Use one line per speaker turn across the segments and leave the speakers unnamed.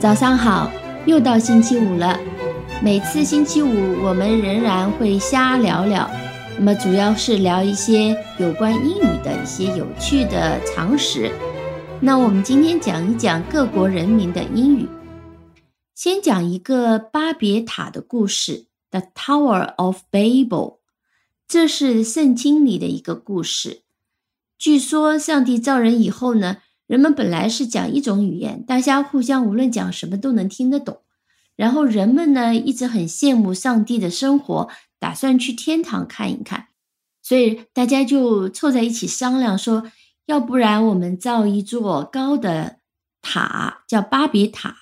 早上好，又到星期五了。每次星期五，我们仍然会瞎聊聊，那么主要是聊一些有关英语的一些有趣的常识。那我们今天讲一讲各国人民的英语。先讲一个巴别塔的故事，《The Tower of Babel》，这是圣经里的一个故事。据说上帝造人以后呢。人们本来是讲一种语言，大家互相无论讲什么都能听得懂。然后人们呢一直很羡慕上帝的生活，打算去天堂看一看，所以大家就凑在一起商量说，要不然我们造一座高的塔，叫巴别塔，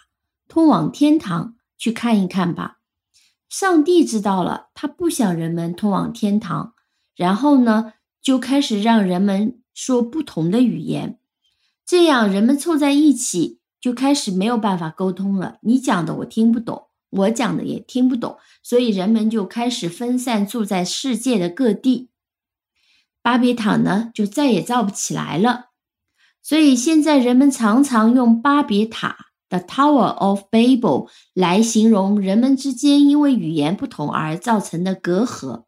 通往天堂去看一看吧。上帝知道了，他不想人们通往天堂，然后呢就开始让人们说不同的语言。这样，人们凑在一起就开始没有办法沟通了。你讲的我听不懂，我讲的也听不懂，所以人们就开始分散住在世界的各地。巴别塔呢，就再也造不起来了。所以现在人们常常用巴别塔的 Tower of Babel 来形容人们之间因为语言不同而造成的隔阂。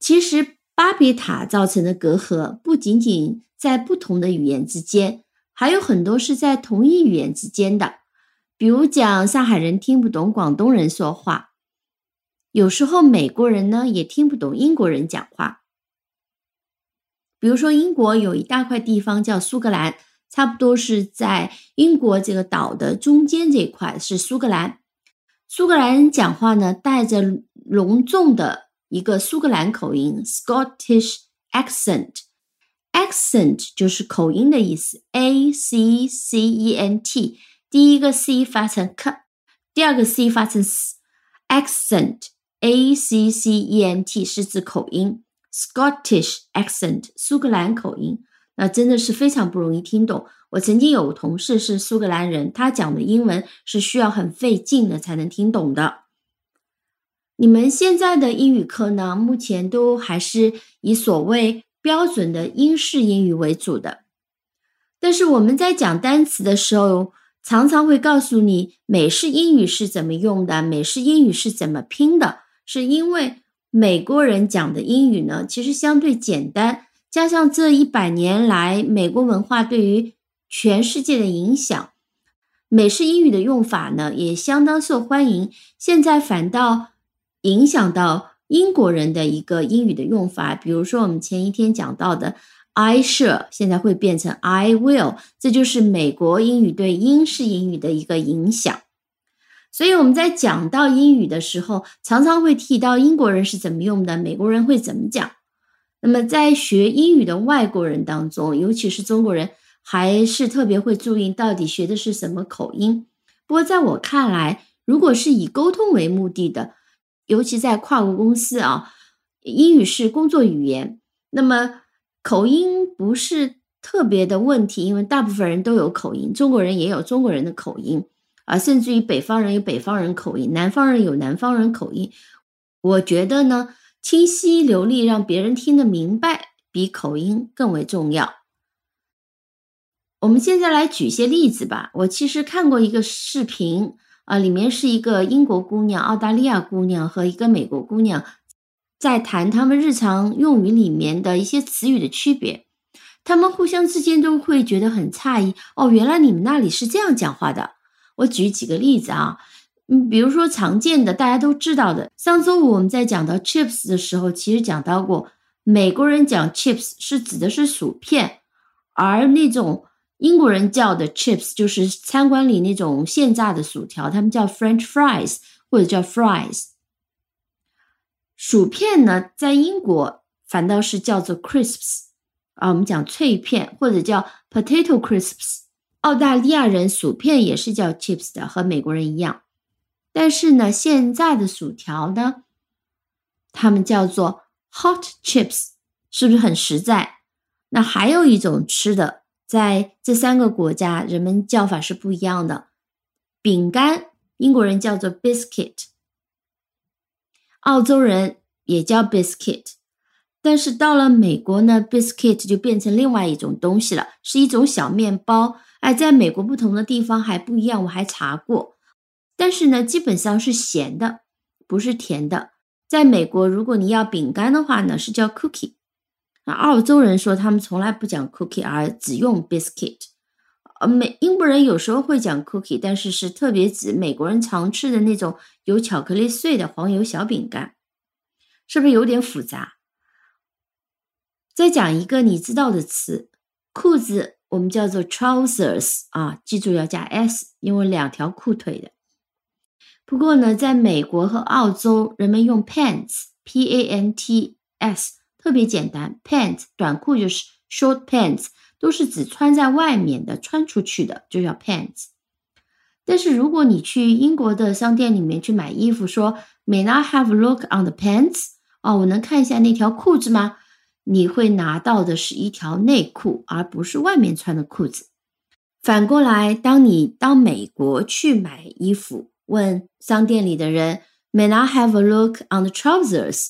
其实，巴别塔造成的隔阂不仅仅。在不同的语言之间，还有很多是在同一语言之间的。比如讲，上海人听不懂广东人说话，有时候美国人呢也听不懂英国人讲话。比如说，英国有一大块地方叫苏格兰，差不多是在英国这个岛的中间这一块是苏格兰。苏格兰人讲话呢，带着隆重的一个苏格兰口音 （Scottish accent）。Accent 就是口音的意思，a c c e n t，第一个 c 发成 k，第二个 c 发成 s，accent，a c c e n t 是指口音，Scottish accent 苏格兰口音，那真的是非常不容易听懂。我曾经有个同事是苏格兰人，他讲的英文是需要很费劲的才能听懂的。你们现在的英语课呢，目前都还是以所谓。标准的英式英语为主的，但是我们在讲单词的时候，常常会告诉你美式英语是怎么用的，美式英语是怎么拼的，是因为美国人讲的英语呢，其实相对简单，加上这一百年来美国文化对于全世界的影响，美式英语的用法呢也相当受欢迎，现在反倒影响到。英国人的一个英语的用法，比如说我们前一天讲到的 I shall，现在会变成 I will，这就是美国英语对英式英语的一个影响。所以我们在讲到英语的时候，常常会提到英国人是怎么用的，美国人会怎么讲。那么在学英语的外国人当中，尤其是中国人，还是特别会注意到底学的是什么口音。不过在我看来，如果是以沟通为目的的，尤其在跨国公司啊，英语是工作语言，那么口音不是特别的问题，因为大部分人都有口音，中国人也有中国人的口音啊，甚至于北方人有北方人口音，南方人有南方人口音。我觉得呢，清晰流利，让别人听得明白，比口音更为重要。我们现在来举些例子吧。我其实看过一个视频。啊，里面是一个英国姑娘、澳大利亚姑娘和一个美国姑娘，在谈他们日常用语里面的一些词语的区别。他们互相之间都会觉得很诧异。哦，原来你们那里是这样讲话的。我举几个例子啊，嗯，比如说常见的大家都知道的，上周五我们在讲到 chips 的时候，其实讲到过，美国人讲 chips 是指的是薯片，而那种。英国人叫的 chips 就是餐馆里那种现炸的薯条，他们叫 French fries 或者叫 fries。薯片呢，在英国反倒是叫做 crisps 啊，我们讲脆片或者叫 potato crisps。澳大利亚人薯片也是叫 chips 的，和美国人一样。但是呢，现炸的薯条呢，他们叫做 hot chips，是不是很实在？那还有一种吃的。在这三个国家，人们叫法是不一样的。饼干，英国人叫做 biscuit，澳洲人也叫 biscuit，但是到了美国呢，biscuit 就变成另外一种东西了，是一种小面包，哎，在美国不同的地方还不一样，我还查过。但是呢，基本上是咸的，不是甜的。在美国，如果你要饼干的话呢，是叫 cookie。那澳洲人说他们从来不讲 cookie，而只用 biscuit。呃，美英国人有时候会讲 cookie，但是是特别指美国人常吃的那种有巧克力碎的黄油小饼干，是不是有点复杂？再讲一个你知道的词，裤子我们叫做 trousers 啊，记住要加 s，因为两条裤腿的。不过呢，在美国和澳洲，人们用 pants，p a n t s，特别简单，pants 短裤就是 short pants，都是指穿在外面的，穿出去的就叫 pants。但是如果你去英国的商店里面去买衣服，说 May I have a look on the pants？哦，我能看一下那条裤子吗？你会拿到的是一条内裤，而不是外面穿的裤子。反过来，当你到美国去买衣服，问商店里的人，May I have a look on the trousers？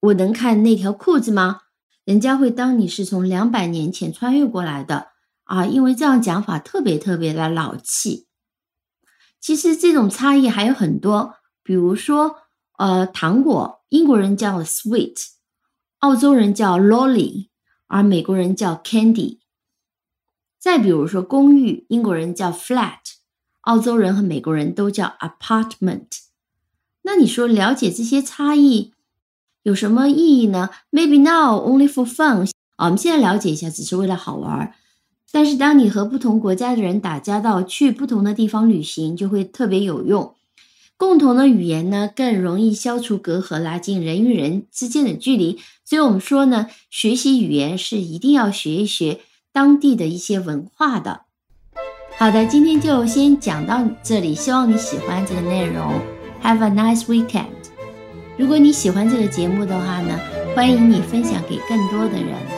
我能看那条裤子吗？人家会当你是从两百年前穿越过来的啊，因为这样讲法特别特别的老气。其实这种差异还有很多，比如说，呃，糖果，英国人叫 sweet，澳洲人叫 lolly，而美国人叫 candy。再比如说公寓，英国人叫 flat。澳洲人和美国人都叫 apartment，那你说了解这些差异有什么意义呢？Maybe now only for fun。啊，我们现在了解一下，只是为了好玩。但是当你和不同国家的人打交道，去不同的地方旅行，就会特别有用。共同的语言呢，更容易消除隔阂，拉近人与人之间的距离。所以我们说呢，学习语言是一定要学一学当地的一些文化的。好的，今天就先讲到这里，希望你喜欢这个内容。Have a nice weekend。如果你喜欢这个节目的话呢，欢迎你分享给更多的人。